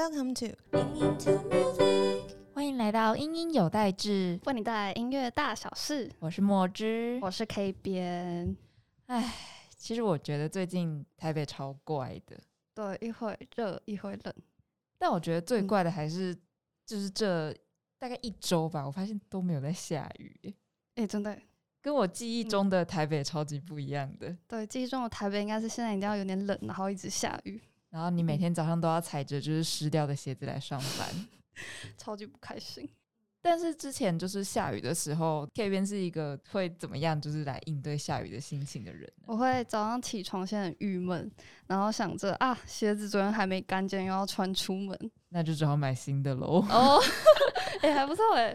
Welcome to 欢迎来到音音有代志，为你带来音乐大小事。我是墨汁。我是 K 边。唉，其实我觉得最近台北超怪的，对，一会热一会冷。但我觉得最嗯怪的还是就是这大概一周吧，我发现都没有在下雨耶，哎、真的，跟我记忆中的台北超级不一样的。对，记忆中的台北应该是现在一定要有点冷，然后一直下雨，然后你每天早上都要踩着就是湿掉的鞋子来上班。超级不开心。但是之前就是下雨的时候，K 边是一个会怎么样，就是来应对下雨的心情的人呢。我会早上起床先很郁闷，然后想着啊，鞋子昨天还没干净，又要穿出门。那就只好买新的喽。哦，哎、还不错哎。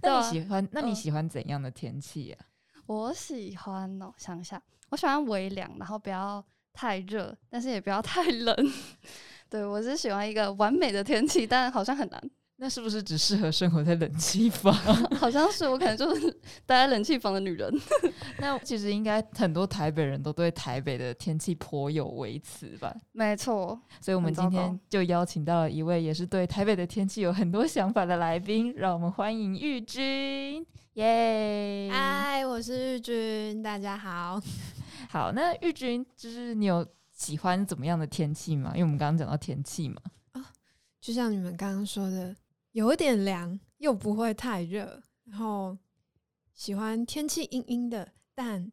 对那啊你喜欢？那你嗯喜欢怎样的天气啊？我喜欢哦，想一下，我喜欢微凉，然后不要太热，但是也不要太冷。对我是喜欢一个完美的天气，但好像很难。那是不是只适合生活在冷气房？好像是我可能就是 待在冷气房的女人。那其实应该很多台北人都对台北的天气颇有微词吧？没错，所以我们今天就邀请到了一位也是对台北的天气有很多想法的来宾，让我们欢迎玉君，耶！嗨，我是玉君，大家好。好，那玉君就是你有喜欢怎么样的天气吗？因为我们刚刚讲到天气嘛，啊就像你们刚刚说的，有点凉，又不会太热，然后喜欢天气阴阴的，但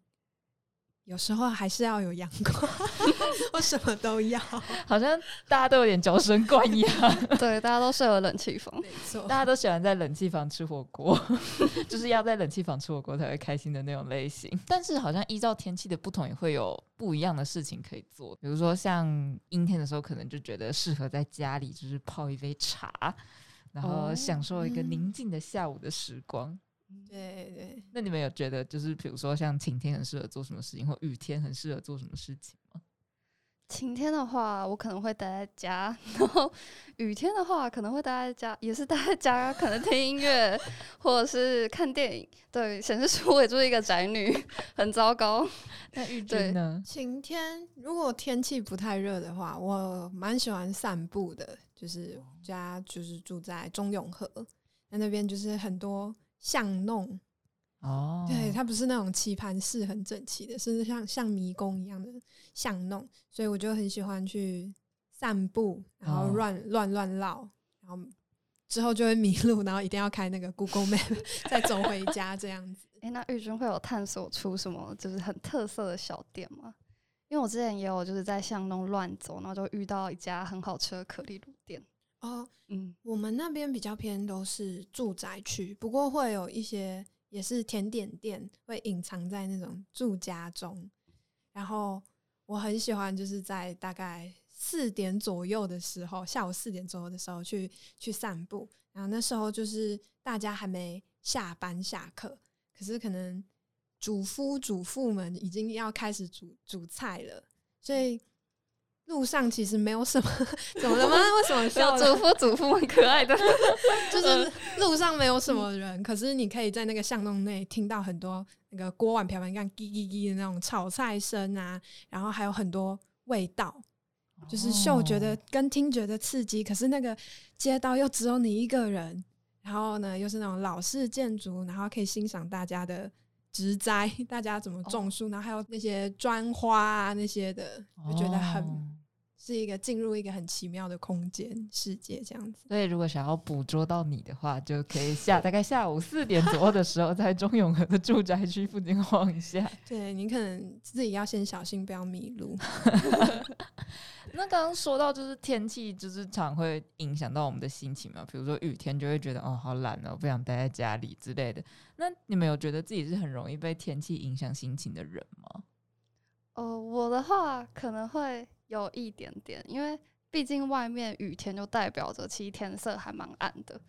有时候还是要有阳光。我什么都要，好像大家都有点娇生惯养。对，大家都适合冷气房。没错大。家都喜欢在冷气房吃火锅，就是要在冷气房吃火锅才会开心的那种类型。但是好像依照天气的不同，也会有不一样的事情可以做。比如说像阴天的时候，可能就觉得适合在家里就是泡一杯茶，然后哦享受一个嗯宁静的下午的时光。对对，那你们有觉得就是比如说像晴天很适合做什么事情，或雨天很适合做什么事情吗？晴天的话，我可能会待在家；然后雨天的话，可能会待在家，也是待在家，可能听音乐或者是看电影。对，显示出我也就是一个宅女，很糟糕。那雨天呢？晴天如果天气不太热的话，我蛮喜欢散步的。就是家就是住在中永和，那那边就是很多巷弄，哦，对，它不是那种棋盘式很整齐的，是像像迷宫一样的巷弄，所以我就很喜欢去散步，然后哦乱乱乱绕，然后之后就会迷路，然后一定要开那个 Google Map 再走回家这样子。诶，那玉君会有探索出什么就是很特色的小店吗？因为我之前也有就是在巷弄乱走，然后就遇到一家很好吃的可丽露店。哦，嗯，我们那边比较偏都是住宅区，不过会有一些也是甜点店，会隐藏在那种住家中。然后我很喜欢，就是在大概四点左右的时候，下午四点左右的时候去去散步。然后那时候就是大家还没下班下课，可是可能主夫主妇们已经要开始煮煮菜了，所以路上其实没有什么 怎么了吗？为什么笑祖父祖父很可爱的。就是路上没有什么人，可是你可以在那个巷弄内听到很多那个锅碗瓢盆这样叽叽叽的那种炒菜声啊，然后还有很多味道，就是嗅觉的哦跟听觉的刺激。可是那个街道又只有你一个人，然后呢又是那种老式建筑，然后可以欣赏大家的植栽，大家怎么种树，然后还有那些砖花啊那些的，就觉得很。哦是一个进入一个很奇妙的空间世界这样子。所以，如果想要捕捉到你的话，就可以下大概下午四点左右的时候，在中永和的住宅区附近晃一下。对你可能自己要先小心，不要迷路。那刚刚说到，就是天气，就是常会影响到我们的心情嘛。比如说雨天，就会觉得哦，好懒哦，不想待在家里之类的。那你们有觉得自己是很容易被天气影响心情的人吗？呃，我的话可能会有一点点，因为毕竟外面雨天就代表着其实天色还蛮暗的。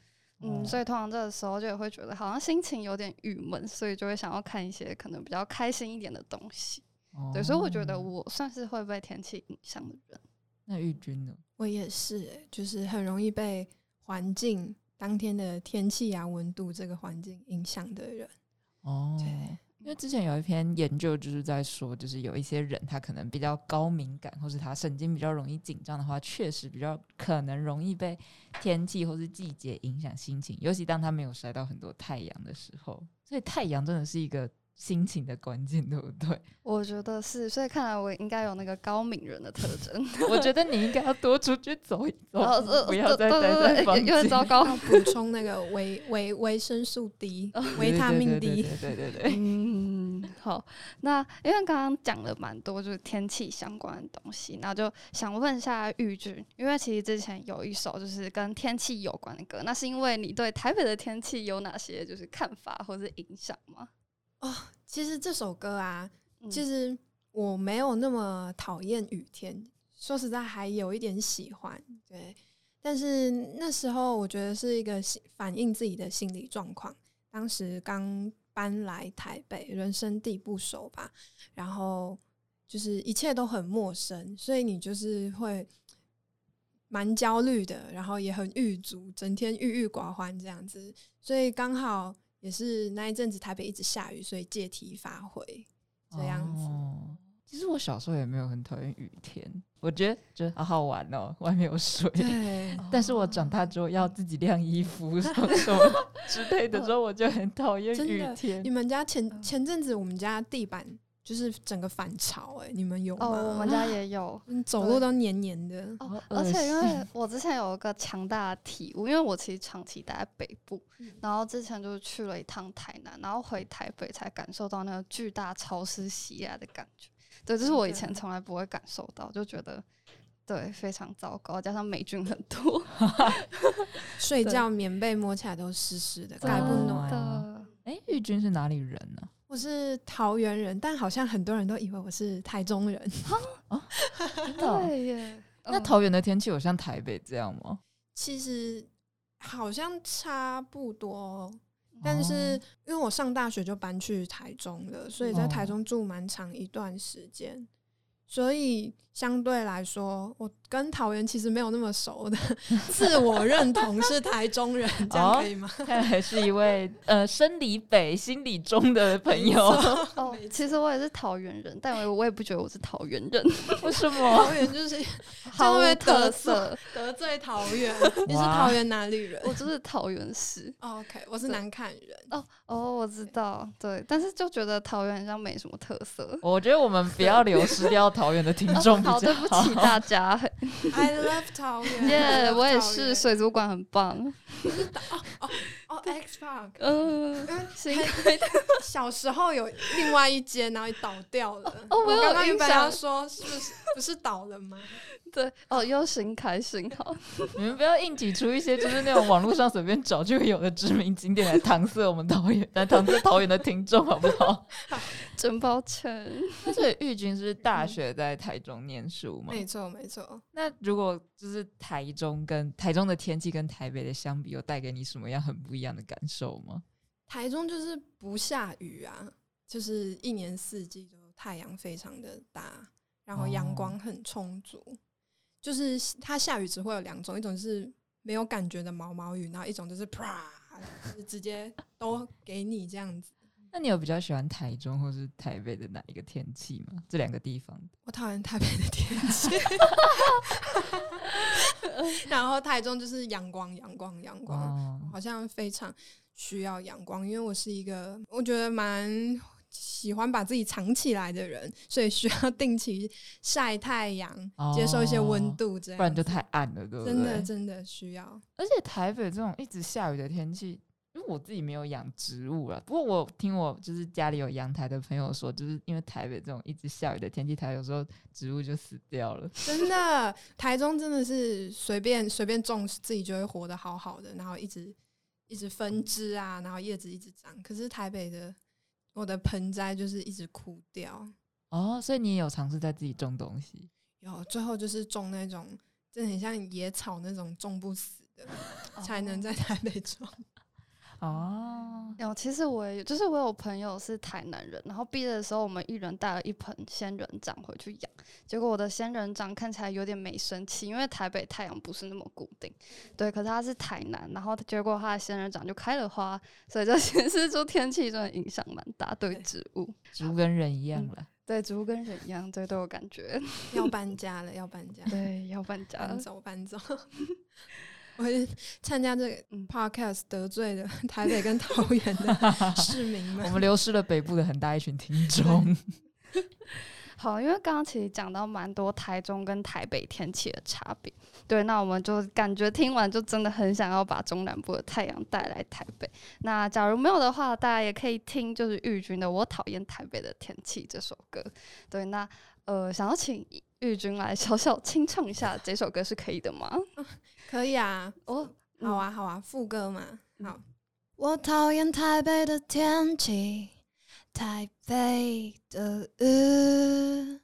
嗯，哦所以通常这个时候就会觉得好像心情有点郁闷，所以就会想要看一些可能比较开心一点的东西。对，所以我觉得哦我算是会被天气影响的人。那玉君呢？我也是、欸，就是很容易被环境当天的天气啊、温度这个环境影响的人。哦，对，因为之前有一篇研究就是在说，就是有一些人他可能比较高敏感，或是他神经比较容易紧张的话，确实比较可能容易被天气或是季节影响心情，尤其当他没有晒到很多太阳的时候。所以太阳真的是一个。心情的关键，对不对？我觉得是，所以看来我应该有那个高敏人的特征。我觉得你应该要多出去走一走，不要再待在房间。有点糟糕，要补充那个维维维生素 D、维他命 D。对对对。嗯，好。那因为刚刚讲了蛮多就是天气相关的东西，那就想问一下玉君，因为其实之前有一首就是跟天气有关的歌，那是因为你对台北的天气有哪些就是看法或是影响吗？哦，其实这首歌啊，其实我没有那么讨厌雨天，说实在还有一点喜欢。对，但是那时候我觉得是一个反映自己的心理状况。当时刚搬来台北，人生地不熟吧，然后就是一切都很陌生，所以你就是会蛮焦虑的，然后也很郁卒，整天郁郁寡欢这样子，所以刚好。也是那一阵子台北一直下雨，所以借题发挥这样子。其实我小时候也没有很讨厌雨天，我觉得就好好玩哦，外面有水。对，但是我长大之后要自己晾衣服什么什么之类的时候，我就很讨厌雨天。你们家前前阵子我们家地板。就是整个反潮哎，你们有吗？哦，我们家也有，走路都黏黏的。哦，而且因为我之前有一个强大的体悟，因为我其实长期待在北部，然后之前就是去了一趟台南，然后回台北才感受到那个巨大潮湿袭来的感觉。对，这是我以前从来不会感受到，就觉得对非常糟糕，加上霉菌很多，睡觉棉被摸起来都湿湿的，盖不暖的。哎，玉君是哪里人呢？我是桃园人，但好像很多人都以为我是台中人。哦，对耶。那桃园的天气有像台北这样吗？其实好像差不多，但是因为我上大学就搬去台中了，所以在台中住蛮长一段时间，所以。相对来说，我跟桃园其实没有那么熟的，自我认同是台中人，这样可以吗？看来是一位呃，生理北、心理中的朋友。哦，其实我也是桃园人，但我我也不觉得我是桃园人。为什么？桃园就是好特色，得罪桃园。你是桃园哪里人？我就是桃园市。OK，我是南坎人。哦哦，我知道，对，但是就觉得桃园好像没什么特色。我觉得我们不要流失掉桃园的听众。好，对不起大家。I love 桃园。耶，我也是，水族馆很棒。哦哦哦，X Park。嗯，行。小时候有另外一间，然后倒掉了。哦，我刚刚原本要说，是不是不是倒了吗？对，哦，又新开新好。你们不要硬挤出一些就是那种网络上随便找就会有的知名景点来搪塞我们导演，来搪塞桃园的听众，好不 好？真抱歉。但是玉君是大学在台中念书吗？没错，没错。那如果就是台中跟台中的天气跟台北的相比，有带给你什么样很不一样的感受吗？台中就是不下雨啊，就是一年四季都太阳非常的大，然后阳光很充足。就是它下雨只会有两种，一种是没有感觉的毛毛雨，然后一种就是啪，直接都给你这样子。那你有比较喜欢台中或是台北的哪一个天气吗？这两个地方？我讨厌台北的天气，然后台中就是阳光，阳光，阳光，好像非常需要阳光，因为我是一个我觉得蛮。喜欢把自己藏起来的人，所以需要定期晒太阳，接受一些温度，这样不然就太暗了，对不对？真的真的需要。而且台北这种一直下雨的天气，因为我自己没有养植物了，不过我听我就是家里有阳台的朋友说，就是因为台北这种一直下雨的天气，台有时候植物就死掉了。真的，台中真的是随便随便种，自己就会活得好好的，然后一直一直分枝啊，然后叶子一直长。可是台北的。我的盆栽就是一直枯掉哦，所以你也有尝试在自己种东西？有，最后就是种那种，就很像野草那种种不死的，才能在台北种。哦，有，其实我也有，就是我有朋友是台南人，然后毕业的时候我们一人带了一盆仙人掌回去养，结果我的仙人掌看起来有点没生气，因为台北太阳不是那么固定，对，可是它是台南，然后结果它的仙人掌就开了花，所以就显示出天气真的影响蛮大对对植物，植物跟人一样嗯了。对，植物跟人一样，对，都有感觉，要搬家了，要搬家，对，要搬家搬了，走搬走。我是参加这个嗯 podcast 得罪了 台北跟桃园的 市民们。我们流失了北部的很大一群听众。好，因为刚刚其实讲到蛮多台中跟台北天气的差别，对，那我们就感觉听完就真的很想要把中南部的太阳带来台北。那假如没有的话，大家也可以听就是玉君的《我讨厌台北的天气》这首歌。对，那呃，想要请玉君来小小清唱一下这首歌是可以的吗？可以啊，哦，好啊，好啊，副歌嘛，嗯好。我讨厌台北的天气，台北的雨，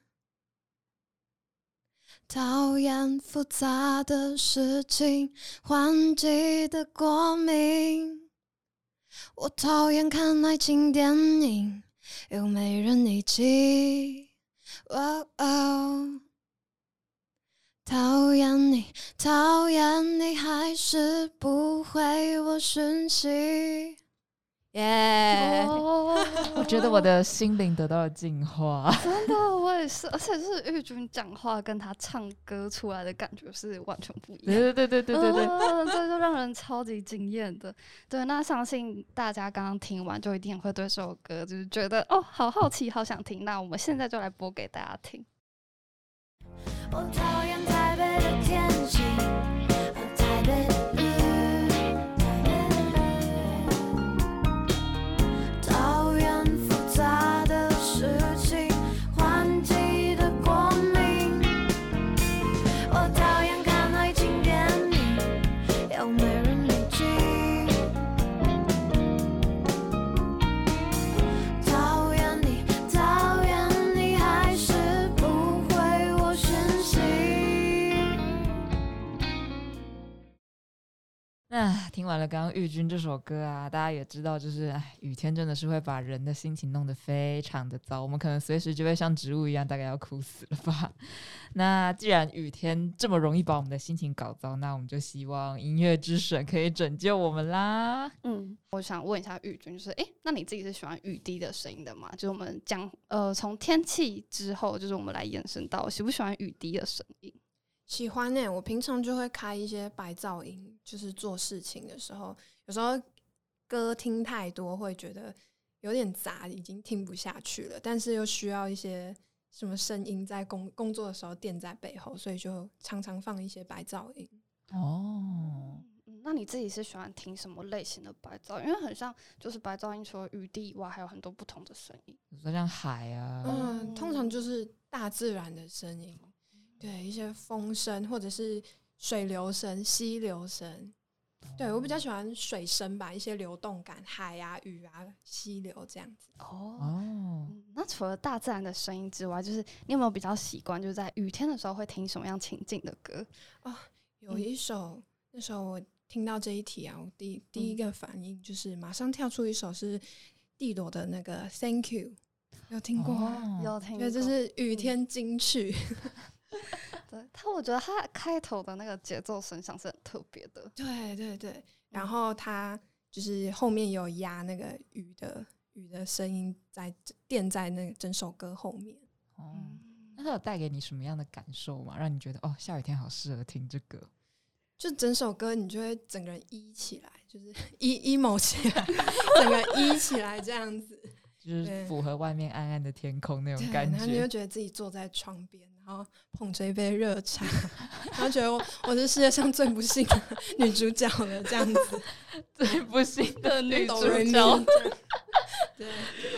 讨厌复杂的事情，换季的过敏。我讨厌看爱情电影，又没人一起。哦哦讨厌你，讨厌你，还是不回我讯息。耶、哦我觉得我的心灵得到了净化。真的我也是，而且是玉君讲话跟他唱歌出来的感觉是完全不一样。对对对对对对对，嗯这就让人超级惊艳的。对，那相信大家刚刚听完，就一定会对这首歌就是觉得哦，好好奇，好想听。那我们现在就来播给大家听。我讨厌台北的天气，那听完了刚刚玉君这首歌啊，大家也知道，就是，雨天真的是会把人的心情弄得非常的糟，我们可能随时就会像植物一样，大概要哭死了吧。那既然雨天这么容易把我们的心情搞糟，那我们就希望音乐之神可以拯救我们啦。嗯，我想问一下玉君，就是诶，那你自己是喜欢雨滴的声音的吗？就是我们讲呃，从天气之后，就是我们来延伸到喜不喜欢雨滴的声音？喜欢呢、欸我平常就会开一些白噪音，就是做事情的时候，有时候歌听太多会觉得有点杂，已经听不下去了，但是又需要一些什么声音在工工作的时候垫在背后，所以就常常放一些白噪音。哦，嗯，那你自己是喜欢听什么类型的白噪音？因为很像，就是白噪音除了雨滴以外，还有很多不同的声音。比如说像海啊，嗯，通常就是大自然的声音，对，一些风声或者是水流声、溪流声。对我比较喜欢水声吧，一些流动感，海啊、雨啊、溪流这样子。哦。那除了大自然的声音之外，就是你有没有比较习惯，就是在雨天的时候会听什么样情境的歌？哦有一首，那时候我听到这一题啊，我第第一嗯个反应就是马上跳出一首是蒂朵的那个《Thank You》，有听过吗？哦有听过？对，这是雨嗯天金曲。对他，我觉得他开头的那个节奏声响是很特别的。对对对，然嗯后他就是后面有压那个雨的雨的声音在垫在那整首歌后面。哦，嗯那他有带给你什么样的感受吗？让你觉得哦，下雨天好适合听这个？就整首歌，你就会整个人依起来，就是 一 emo 起来，整个依起来这样子。就是符合外面暗暗的天空那种感觉然后你就。觉得自己坐在窗边，然后捧着一杯热茶，然后觉得我我是世界上最不幸的女主角了，这样子。最不幸的女主角，对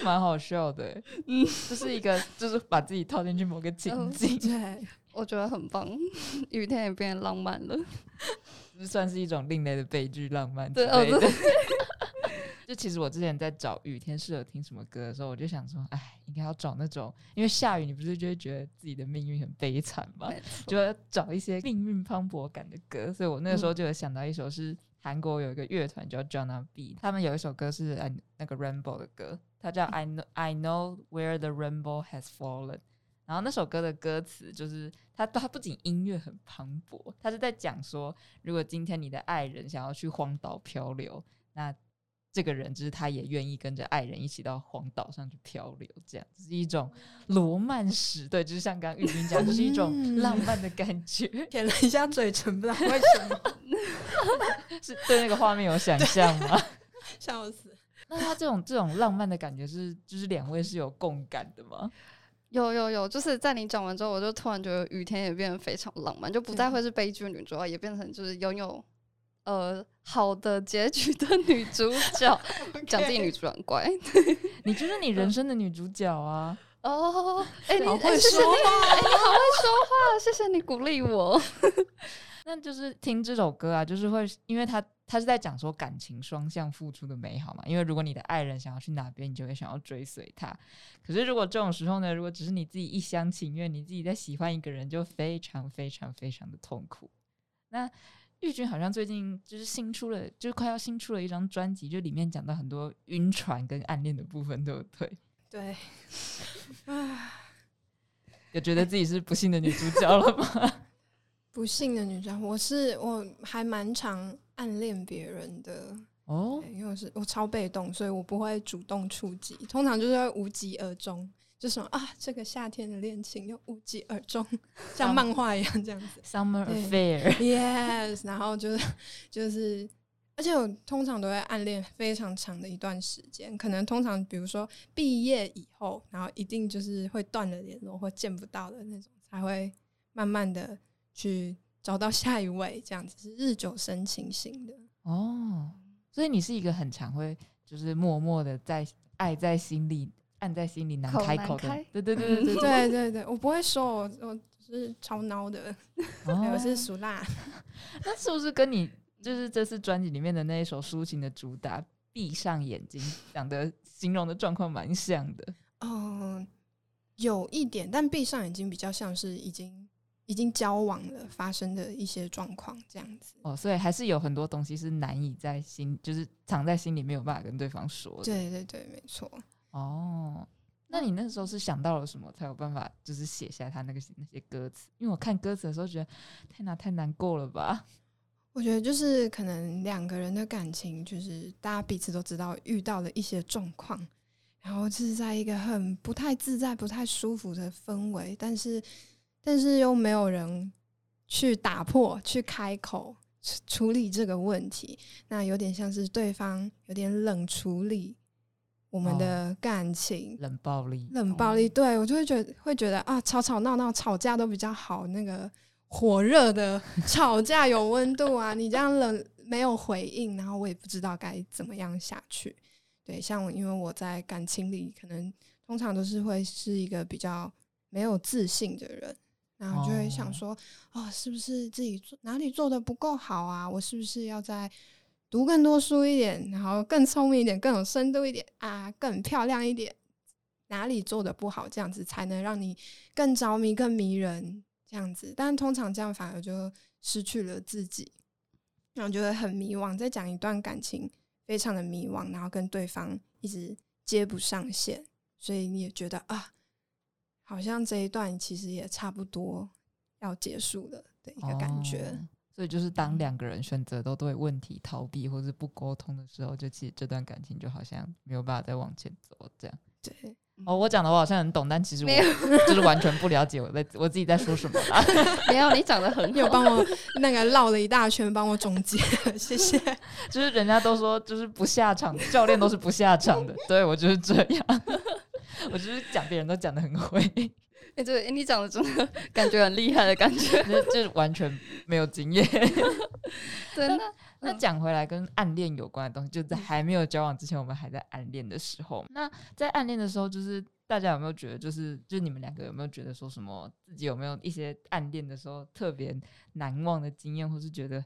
蛮好笑的欸。嗯，这是一个，就是把自己套进去某个情嗯境，对，我觉得很棒，雨天也变得浪漫了。这 算是一种另类的悲剧浪漫之对哦类的对。就其实我之前在找雨天适合听什么歌的时候，我就想说，哎，应应该要找那种，因为下雨，你不是就会觉得自己的命运很悲惨吗？就要找一些命运磅礴感的歌，所以我那个时候就有想到一首是韩国有一个乐团叫 Jonna B，他们有一首歌是嗯那个 Rainbow 的歌，它叫 I know I know where the rainbow has fallen。然后那首歌的歌词就是它，它不仅音乐很磅礴，它是在讲说，如果今天你的爱人想要去荒岛漂流，那这个人就是他也愿意跟着爱人一起到荒岛上去漂流，这样子是一种罗曼史，对，就是像刚刚玉君讲，就是一种嗯浪漫的感觉，舔了一下嘴唇，不知道为什么，是对那个画面有想象吗？笑死。那他这种这种浪漫的感觉是，就是两位是有共感的吗？有有有，就是在你讲完之后，我就突然觉得雨天也变得非常浪漫，就不再会是悲剧女主角，也变成就是拥有呃好的结局的女主角。讲自己女主角很乖 你就是你人生的女主角啊！哦，哎、你好会说话哎、你好会说话，谢谢你鼓励我。那就是听这首歌啊，就是会，因为他他是在讲说感情双向付出的美好嘛。因为如果你的爱人想要去哪边，你就会想要追随他。可是如果这种时候呢，如果只是你自己一厢情愿，你自己在喜欢一个人，就非常非常非常的痛苦。那玉君好像最近就是新出了，就是快要新出了一张专辑，就里面讲到很多晕船跟暗恋的部分，对不对？对，啊，有觉得自己是不幸的女主角了吗？不幸的女主角，我是我还蛮常暗恋别人的，哦，因为我是我超被动，所以我不会主动出击，通常就是会无疾而终，就什么啊，这个夏天的恋情又无疾而终，像漫画一样这样子。Summer 对 Affair，Yes，然后就是就是，而且我通常都会暗恋非常长的一段时间，可能通常比如说毕业以后，然后一定就是会断了联络或见不到的那种，才会慢慢的去找到下一位，这样子是日久生情型的。哦，所以你是一个很常会就是默默的在爱在心里，看在心里难开口的，对对对对对对对，我不会说，我我是超孬的，我是属辣。那是不是跟你就是这次专辑里面的那一首抒情的主打《闭上眼睛》讲的形容的状况蛮像的？哦，有一点，但闭上眼睛比较像是已经已经交往了发生的一些状况这样子。哦，所以还是有很多东西是难以在心，就是藏在心里没有办法跟对方说。对对对，没错。哦，那你那时候是想到了什么才有办法，就是写下他那个那些歌词？因为我看歌词的时候觉得太难，太难过了吧？我觉得就是可能两个人的感情，就是大家彼此都知道遇到了一些状况，然后就是在一个很不太自在、不太舒服的氛围，但是但是又没有人去打破、去开口处处理这个问题，那有点像是对方有点冷处理我们的感情。冷暴力，冷暴力，对我就会觉得会觉得啊，吵吵闹闹吵架都比较好，那个火热的 吵架有温度啊，你这样冷没有回应，然后我也不知道该怎么样下去。对，像我，因为我在感情里可能通常都是会是一个比较没有自信的人，然后就会想说，哦，是不是自己做哪里做的不够好啊？我是不是要再读更多书一点，然后更聪明一点，更有深度一点啊，更漂亮一点？哪里做的不好，这样子才能让你更着迷、更迷人，这样子。但通常这样反而就失去了自己，然后就会很迷惘。在讲一段感情，非常的迷惘，然后跟对方一直接不上线，所以你也觉得啊，好像这一段其实也差不多要结束了的一个感觉。哦所以就是当两个人选择都对问题逃避或是不沟通的时候，就其实这段感情就好像没有办法再往前走这样。对，哦，我讲的我好像很懂，但其实我没有 就是完全不了解我在我自己在说什么啦。没有，你讲的很好。你有帮我那个绕了一大圈，帮我总结，谢谢。就是人家都说就是不下场，教练都是不下场的，对我就是这样。我就是讲别人都讲的很会，哎、对，诶你讲的真的感觉很厉害的感觉。就就是完全没有经验。对，那那嗯讲回来，跟暗恋有关的东西，就在还没有交往之前，我们还在暗恋的时候。那在暗恋的时候，就是大家有没有觉得，就是就是你们两个有没有觉得说什么，自己有没有一些暗恋的时候特别难忘的经验，或是觉得，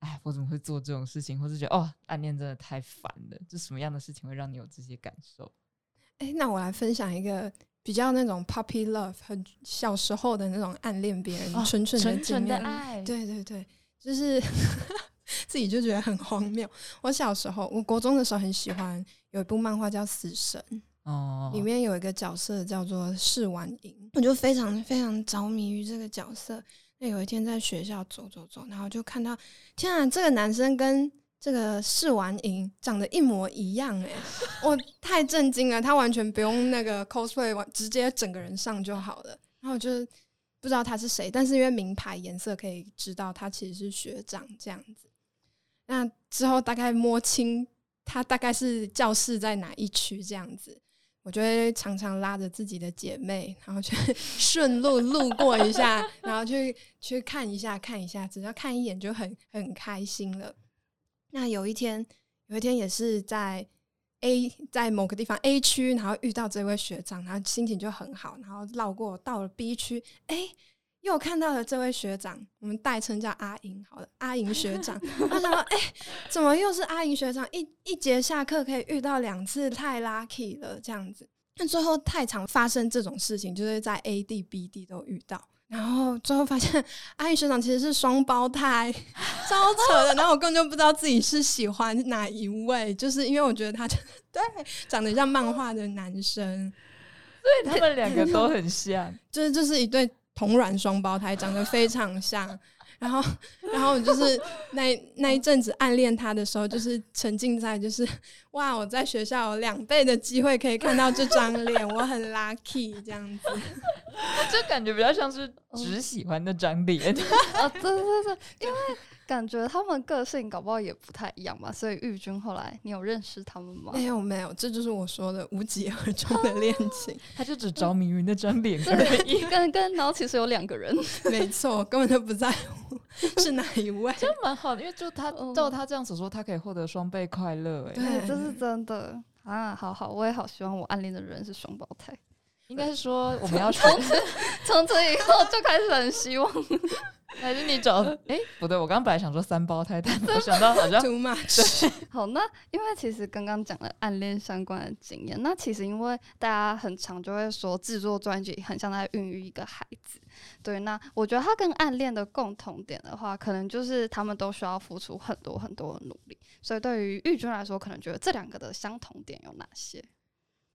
哎，我怎么会做这种事情，或是觉得哦，暗恋真的太烦了，就什么样的事情会让你有这些感受？哎、那我来分享一个比较那种 puppy love，很小时候的那种暗恋别人、哦纯纯的。的爱，对对对，就是 自己就觉得很荒谬。我小时候，我国中的时候很喜欢有一部漫画叫《死神》，哦，里面有一个角色叫做试完银，我就非常非常着迷于这个角色。那有一天在学校走走走，然后就看到，天啊，这个男生跟这个试完营长得一模一样哎、我太震惊了，他完全不用那个 cosplay，完直接整个人上就好了。然后我就不知道他是谁，但是因为名牌颜色可以知道他其实是学长这样子。那之后大概摸清他大概是教室在哪一区这样子，我就会常常拉着自己的姐妹，然后去 顺路路过一下，然后去去看一下看一下，只要看一眼就很很开心了。那有一天，有一天也是在 A 在某个地方 A 区，然后遇到这位学长，然后心情就很好，然后绕过到了 B 区，哎、又看到了这位学长，我们代称叫阿莹，好了，阿莹学长。他想说，哎、怎么又是阿莹学长？一一节下课可以遇到两次，太 lucky 了，这样子。那最后太常发生这种事情，就是在 A 地、B 地都遇到。然后最后发现阿宇学长其实是双胞胎，超扯的。然后我根本就不知道自己是喜欢哪一位，就是因为我觉得他 对长得像漫画的男生，所以他们两个都很像，就是就是一对同卵双胞胎，长得非常像。然后，然后我就是那那一阵子暗恋他的时候，就是沉浸在就是哇，我在学校有两倍的机会可以看到这张脸，我很 lucky 这样子。就感觉比较像是只喜欢那张脸。啊，对对对，因为感觉他们个性搞不好也不太一样吧，所以玉君后来你有认识他们吗？没有没有，这就是我说的无疾而终的恋情。他就只着迷于那张脸而已。跟跟，然后其实有两个人，没错，根本就不在乎是哪一位。这样蛮好的，因为就他嗯照他这样子说，他可以获得双倍快乐。哎，对对，这是真的啊！好好，我也好希望我暗恋的人是双胞胎，应该是说我们要从此，从此以后就开始很希望。还是你找？哎，不对，我刚刚本来想说三胞胎，但我想到好像 Too much，好，那因为其实刚刚讲了暗恋相关的经验，那其实因为大家很常就会说制作专辑很像在孕育一个孩子，对，那我觉得它跟暗恋的共同点的话，可能就是他们都需要付出很多很多的努力，所以对于玉君来说，可能觉得这两个的相同点有哪些？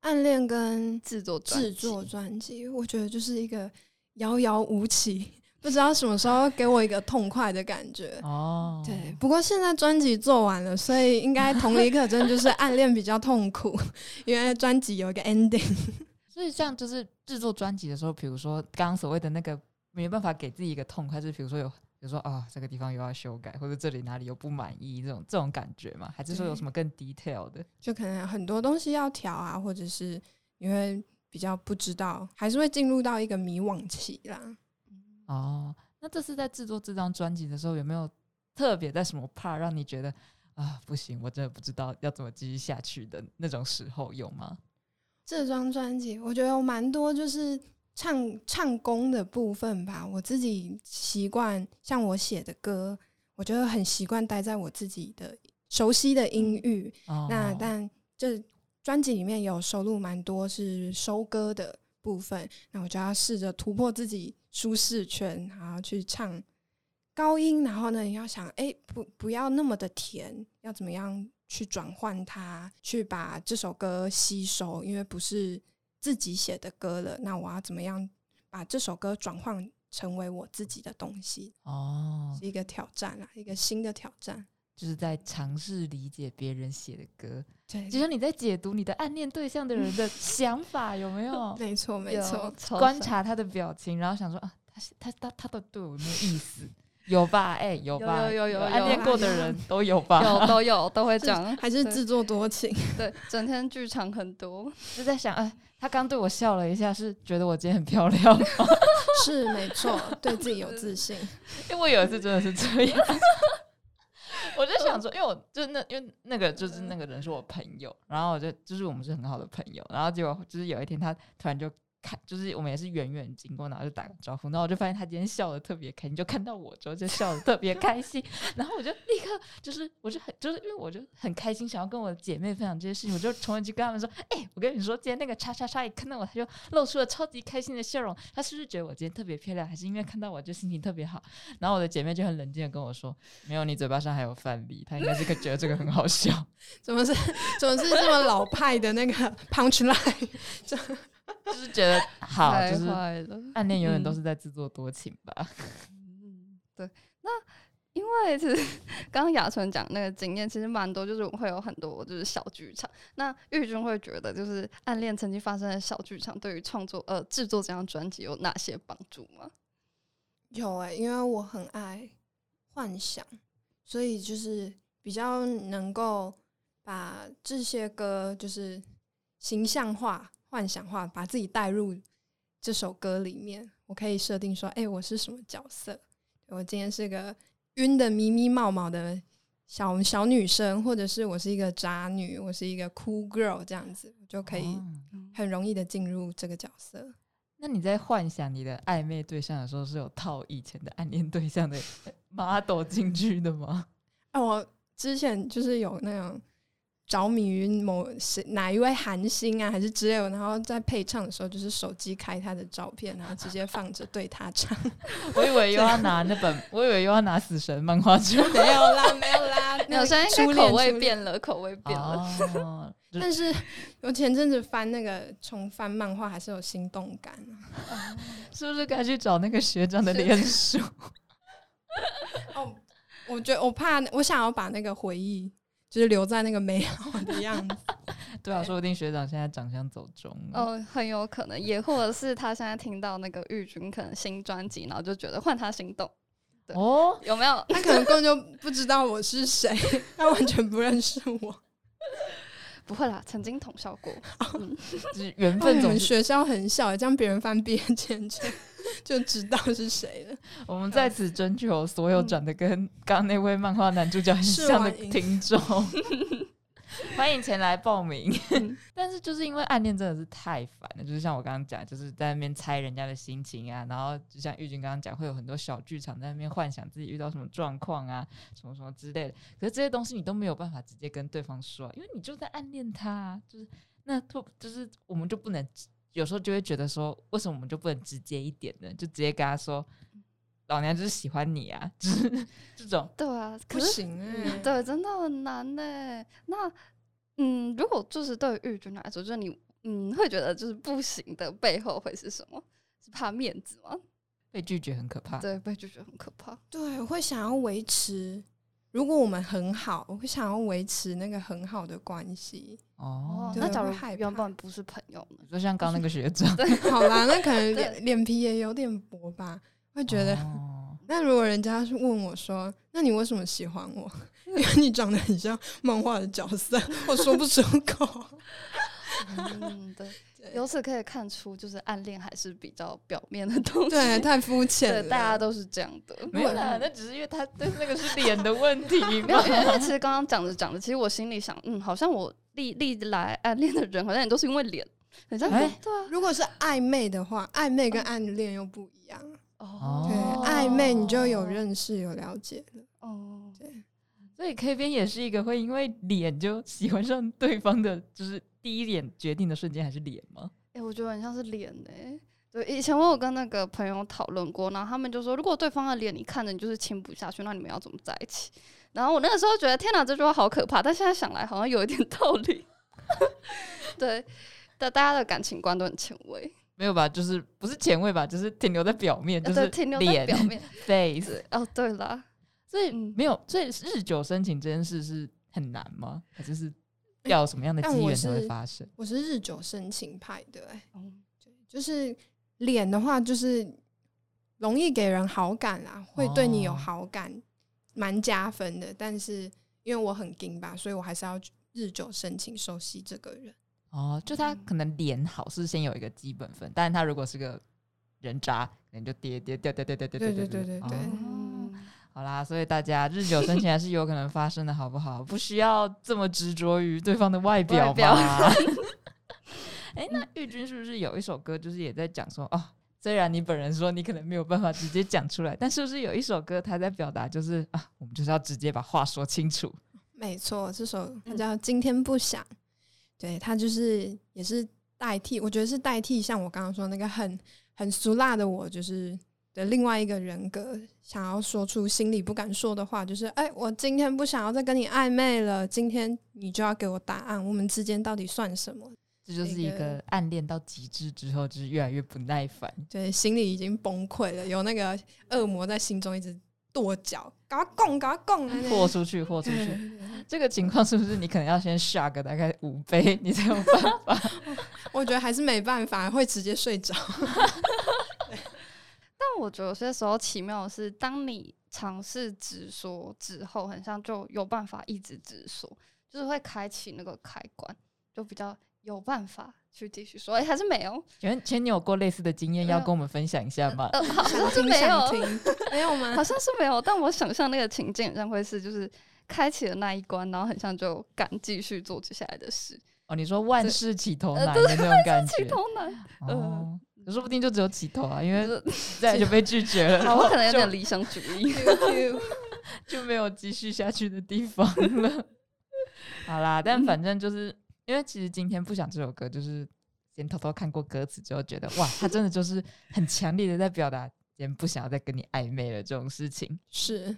暗恋跟制作制作专辑，我觉得就是一个遥遥无期，不知道什么时候给我一个痛快的感觉。哦，对，不过现在专辑做完了，所以应该同理可证，就是暗恋比较痛苦，因为专辑有一个 ending。所以像就是制作专辑的时候，比如说刚刚所谓的那个没办法给自己一个痛快，是比如说有，比如说啊、这个地方又要修改，或者这里哪里又不满意，这种这种感觉嘛？还是说有什么更 detail 的？就可能很多东西要调啊，或者是因为比较不知道，还是会进入到一个迷惘期啦。哦，那这次在制作这张专辑的时候，有没有特别在什么 part 让你觉得啊不行，我真的不知道要怎么继续下去的那种时候有吗？这张专辑我觉得有蛮多就是唱唱功的部分吧。我自己习惯像我写的歌，我觉得很习惯待在我自己的熟悉的音域。哦，那但这专辑里面有收录蛮多是收歌的部分，那我就要试着突破自己舒适圈，然后去唱高音，然后呢，你要想，哎、不不要那么的甜，要怎么样去转换它，去把这首歌吸收，因为不是自己写的歌了，那我要怎么样把这首歌转换成为我自己的东西，哦，是一个挑战啦，一个新的挑战。就是在尝试理解别人写的歌，对，就像你在解读你的暗恋对象的人的 想法，有没有？没错，没错。观察他的表情，然后想说啊，他他他他都对我有没有意思？有吧？哎、有吧？有有有有暗恋过的人都有吧？有都有都会讲，对还是自作多情，对，整天剧场很多，就在想，哎、他刚对我笑了一下，是觉得我今天很漂亮吗？是没错，对自己有自信。因为我有一次真的是这样，我就想说，因为我就那因为那个就是那个人是我朋友，然后我就就是我们是很好的朋友，然后结果就是有一天他突然就看，就是我们也是远远经过，然后就打个招呼，然后我就发现他今天笑的特别开心，就看到我之后就笑的特别开心，然后我就立刻就是我就很就是因为我就很开心，想要跟我的姐妹分享这些事情，我就冲回去跟他们说，哎、我跟你说，今天那个叉叉叉一看到我，他就露出了超级开心的笑容，他是不是觉得我今天特别漂亮，还是因为看到我就心情特别好？然后我的姐妹就很冷静的跟我说，没有，你嘴巴上还有饭粒，她应该是个觉得这个很好笑。怎么是怎么是这么老派的那个 punch line？就是觉得 好，太就是。暗恋永远都嗯是在自作多情吧。嗯，对。那因为其实 刚刚雅纯讲那个经验，其实蛮多，就是我会有很多就是小剧场。那玉君会觉得，就是暗恋曾经发生的小剧场，对于创作呃制作这张专辑有哪些帮助吗？有哎、因为我很爱幻想，所以就是比较能够把这些歌就是形象化、幻想化，把自己带入这首歌里面。我可以设定说，哎、我是什么角色？我今天是个晕的迷迷冒冒的小小女生，或者是我是一个渣女，我是一个 cool girl 这样子，我就可以哦很容易的进入这个角色。那你在幻想你的暧昧对象的时候，是有套以前的暗恋对象的 model 进去的吗？啊，我之前就是有那种着迷于某谁哪一位韩星啊，还是之类的，然后在配唱的时候，就是手机开他的照片，然后直接放着对他唱。我以为又要拿那本，我以为又要拿死神漫画出来。没有啦，没有啦，没有，那现在初恋应该口味变了，口味变了。哦，但是我前阵子翻那个重翻漫画，还是有心动感啊。是不是该去找那个学长的脸书？哦，我觉得我怕，我想要把那个回忆，就是留在那个美好的样子。对啊，说不定学长现在长相走中了。哦，很有可能，也或者是他现在听到那个玉君可能新专辑，然后就觉得换他心动，对哦，有没有？他可能根本就不知道我是谁，他完全不认识我。不会啦，曾经同校过。嗯，就是缘分总是。们学校很小，这样别人翻毕业签证 就知道是谁了。我们在此征求所有长得跟刚刚那位漫画男主角很是像的听众，欢迎前来报名。嗯但是就是因为暗恋真的是太烦了，就是像我刚刚讲，就是在那边猜人家的心情啊，然后就像玉君刚刚讲，会有很多小剧场在那边幻想自己遇到什么状况啊，什么什么之类的。可是这些东西你都没有办法直接跟对方说啊，因为你就在暗恋他、啊，就是那突就是我们就不能有时候就会觉得说，为什么我们就不能直接一点呢？就直接跟他说，老娘就是喜欢你啊，就是这种。对啊，可不是行哎、嗯，对，真的很难呢。那嗯，如果就是对于玉君来说，就是你嗯会觉得就是不行的背后会是什么？是怕面子吗？被拒绝很可怕。对，被拒绝很可怕。对，我会想要维持。如果我们很好，我会想要维持那个很好的关系。哦，那假如会害原怕本不是朋友呢？就像刚刚那个学长，好啦，那可能脸脸皮也有点薄吧，会觉得。哦 那如果人家是问我说：“那你为什么喜欢我？因为你长得很像漫画的角色。”我说不出口。嗯，对，对由此可以看出，就是暗恋还是比较表面的东西。对，太肤浅对，了。大家都是这样的。没有啦，那只是因为他对那个是脸的问题 没有，因为嘛。其实刚刚讲着讲着，其实我心里想，嗯，好像我历历来暗恋的人，好像也都是因为脸。很像，哎对啊，如果是暧昧的话，暧昧跟暗恋又不一样。哦对，暧昧你就有认识、有了解了。哦，对，所以 K 边也是一个会因为脸就喜欢上对方的，就是第一眼决定的瞬间还是脸吗？哎、我觉得很像是脸呢、对，以前我有跟那个朋友讨论过，然后他们就说，如果对方的脸你看着你就是亲不下去，那你们要怎么在一起？然后我那个时候觉得，天哪，这句话好可怕，但现在想来好像有一点道理。对，但大家的感情观都很前卫，没有吧？就是不是前卫吧？就是停留在表面，就是停留在脸表面。face。对，哦，对啦，所以嗯没有，所以日久生情这件事是很难吗？还是是要什么样的机缘才会发生？我是日久生情派的、欸，嗯就是脸的话，就是容易给人好感啦，会对你有哦好感，蛮加分的。但是因为我很硬吧，所以我还是要日久生情，熟悉这个人。哦，就他嗯可能脸好是先有一个基本分，但是他如果是个人渣，可能就跌跌掉掉掉掉掉对掉对对对对哦嗯，好啦，所以大家日久生情还是有可能发生的，好不好？不需要这么执着于对方的外表外表嘛。哎、那玉君是不是有一首歌，就是也在讲说，哦，虽然你本人说你可能没有办法直接讲出来，但是不是有一首歌，他在表达就是啊，我们就是要直接把话说清楚。没错，这首它叫《今天不想》，对，它就是也是代替，我觉得是代替像我刚刚说那个很很俗辣的我，就是的另外一个人格，想要说出心里不敢说的话，就是哎、我今天不想要再跟你暧昧了，今天你就要给我答案，我们之间到底算什么？这就是一个个暗恋到极致之后，就是越来越不耐烦。对，心里已经崩溃了，有那个恶魔在心中一直跺脚，赶快供，赶快供，豁出去，豁出去。这个情况是不是你可能要先下个大概五杯，你才有办法？我觉得还是没办法，会直接睡着。但我觉得有些时候奇妙的是，当你尝试直说之后，很像就有办法一直直说，就是会开启那个开关，就比较有办法去继续说。哎、还是没有？前前，你有过类似的经验，要跟我们分享一下吗？呃，好像想听是没有，没有 吗好？像是没有。但我想象那个情境，好像会是就是开启了那一关，然后很像就敢继续做接下来的事。哦，你说万事起头呃难的那种感起觉，头难，哦，说不定就只有起头啊，因为就是再就被拒绝了，我可能有点理想主义。就没有继续下去的地方了。好啦，但反正就是因为其实今天不想这首歌，就是先偷偷看过歌词之后，觉得哇，他真的就是很强烈的在表达，今天不想要再跟你暧昧了这种事情，是，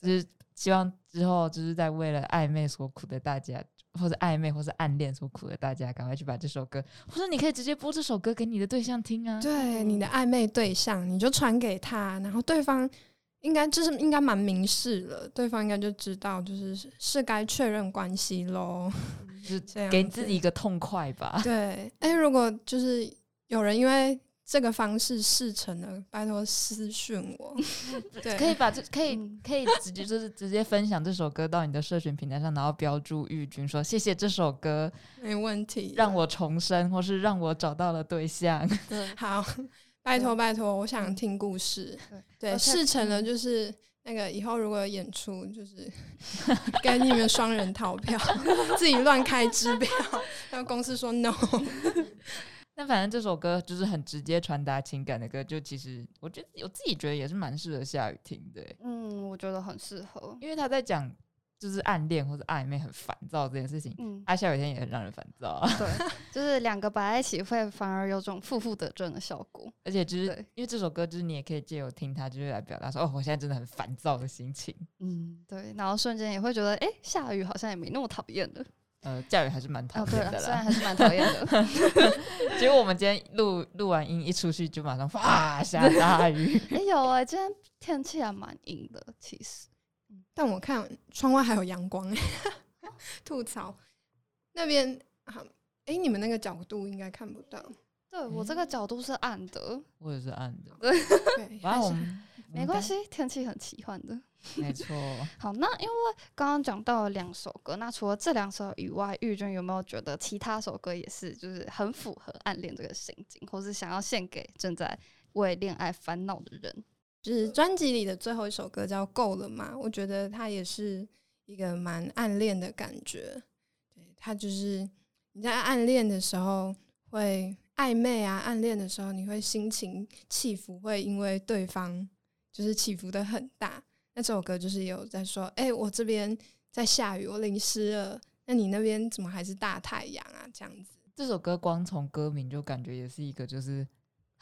就是希望之后就是在为了暧昧所苦的大家。或者暧昧，或者暗恋所苦的大家，赶快去把这首歌，或者你可以直接播这首歌给你的对象听啊。对你的暧昧对象，你就传给他，然后对方应该就是应该蛮明示了，对方应该就知道，就是是该确认关系喽。就是 这样子给自己一个痛快吧。对，哎、如果就是有人因为这个方式事成了，拜托私讯我。对，可以把这 可以嗯可以直接就是直接分享这首歌到你的社群平台上，然后标注玉君说谢谢这首歌没问题。让我重生，或是让我找到了对象。对，好，拜托拜托，我想听故事。对对，而且事成了就是那个以后如果有演出，就是给你们双人逃票，自己乱开支票，然后公司说 no。那反正这首歌就是很直接传达情感的歌，就其实我觉得我自己觉得也是蛮适合下雨听的欸，嗯，我觉得很适合。因为他在讲就是暗恋或者暧昧很烦躁这件事情。嗯，啊，下雨天也很让人烦躁啊，对，就是两个摆在一起会反而有种负负得正的效果。而且就是因为这首歌，就是你也可以借由听它，就是来表达说，哦，我现在真的很烦躁的心情。嗯，对，然后瞬间也会觉得，哎、下雨好像也没那么讨厌了。呃，下雨还是蛮讨厌的啦。虽然还是蛮讨厌的。结果我们今天录录完音一出去，就马上哇 下大雨。哎、有哎、今天天气还蛮阴的，其实。但我看窗外还有阳光，吐槽那边好。哎、你们那个角度应该看不到，对我这个角度是暗的，我也是暗的，对，反正我还是们没关，系，天气很奇幻的。没错。好，那因为刚刚讲到了两首歌，那除了这两首以外，玉娟有没有觉得其他首歌也是就是很符合暗恋这个心境，或是想要献给正在为恋爱烦恼的人？就是专辑里的最后一首歌叫《够了吗》，我觉得它也是一个蛮暗恋的感觉。对，它就是你在暗恋的时候会暧昧啊，暗恋的时候你会心情起伏，会因为对方就是起伏的很大。那这首歌就是有在说，哎、我这边在下雨，我淋湿了，那你那边怎么还是大太阳啊？这样子。这首歌光从歌名就感觉也是一个就是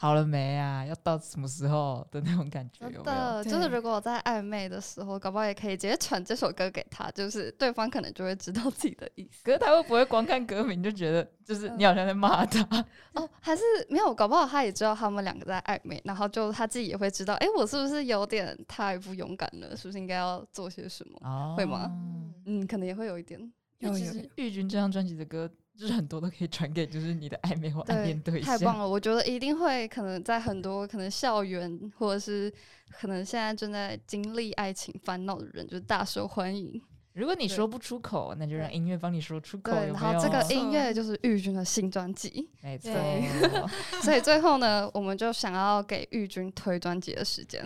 好了没啊，要到什么时候的那种感觉，有没有？真的，就是如果我在暧昧的时候，搞不好也可以直接传这首歌给他，就是对方可能就会知道自己的意思。可是他会不会光看歌名就觉得就是你好像在骂他？哦，还是没有，搞不好他也知道他们两个在暧昧，然后就他自己也会知道，哎、我是不是有点太不勇敢了？是不是应该要做些什么？哦会吗嗯，可能也会有一点。有有因为其实玉君这张专辑的歌，就是很多都可以传给就是你的 暧昧或暗恋对象。太棒了！我觉得一定会可能在很多可能校园或者是可能现在正在经历爱情烦恼的人，就是大受欢迎。如果你说不出口，那就让音乐帮你说出口，对，有有？然后这个音乐就是玉君的新专辑，没错，所以最后呢，我们就想要给玉君推专辑的时间。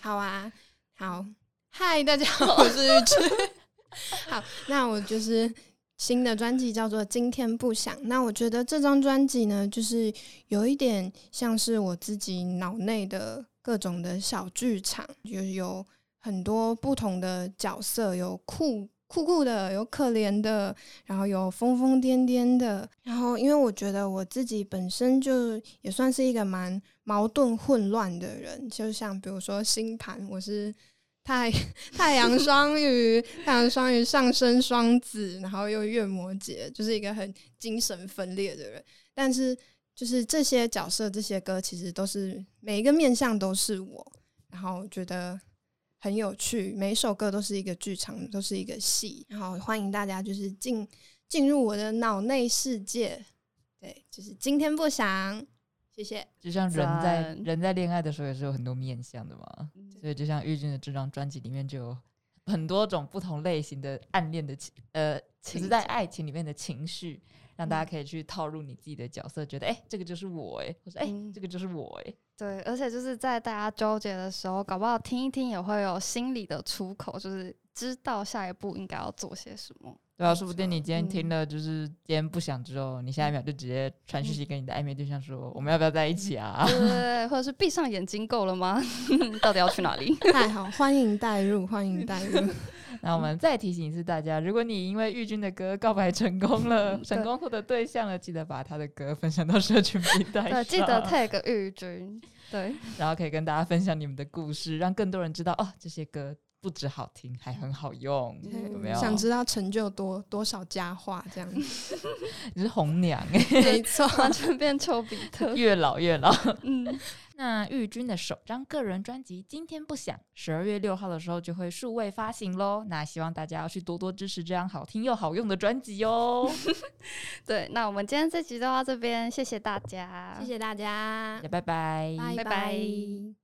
好啊，好，嗨，大家好，我是玉芝。好，那我就是新的专辑叫做《今天不想》。那我觉得这张专辑呢，就是有一点像是我自己脑内的各种的小剧场，就是有很多不同的角色，有酷酷酷的，有可怜的，然后有疯疯癫癫的。然后，因为我觉得我自己本身就也算是一个蛮矛盾混乱的人，就像比如说星盘，我是。太 太阳双鱼，太阳双鱼上升双子，然后又月摩羯，就是一个很精神分裂的人。但是，就是这些角色、这些歌，其实都是每一个面相都是我，然后觉得很有趣。每一首歌都是一个剧场，都是一个戏。然后欢迎大家就是进进入我的脑内世界。对，就是今天不想。谢谢。就像人在人在恋爱的时候也是有很多面相的嘛，所以就像玉君的这张专辑里面就有很多种不同类型的暗恋的情，呃，只是在爱情里面的情绪，让大家可以去套入你自己的角色，觉得哎、诶这个就是我哎、或者哎、这个就是我哎、对，而且就是在大家纠结的时候，搞不好听一听也会有心理的出口，就是知道下一步应该要做些什么。对啊，说不定你今天听嗯了，就是今天不想之后，你下一秒就直接传讯息给你的暧昧对象说，我们要不要在一起啊？对对对，或者是闭上眼睛够了吗？到底要去哪里？太好，欢迎带入，欢迎带入。那我们再提醒一次大家，如果你因为玉君的歌告白成功了，成功获得对象了，记得把他的歌分享到社群平台对，记得上 tag 玉君。对，然后可以跟大家分享你们的故事，让更多人知道哦，这些歌不止好听，还很好用，嗯有没有？想知道成就多多少佳话这样子？你是红娘哎，没错，完全变丘比特。越老越老。嗯，那玉君的首张个人专辑《今天不想》，十二月六号的时候就会数位发行喽。那希望大家要去多多支持这样好听又好用的专辑哦。对，那我们今天这集就到这边，谢谢大家，谢谢大家，拜拜。拜拜拜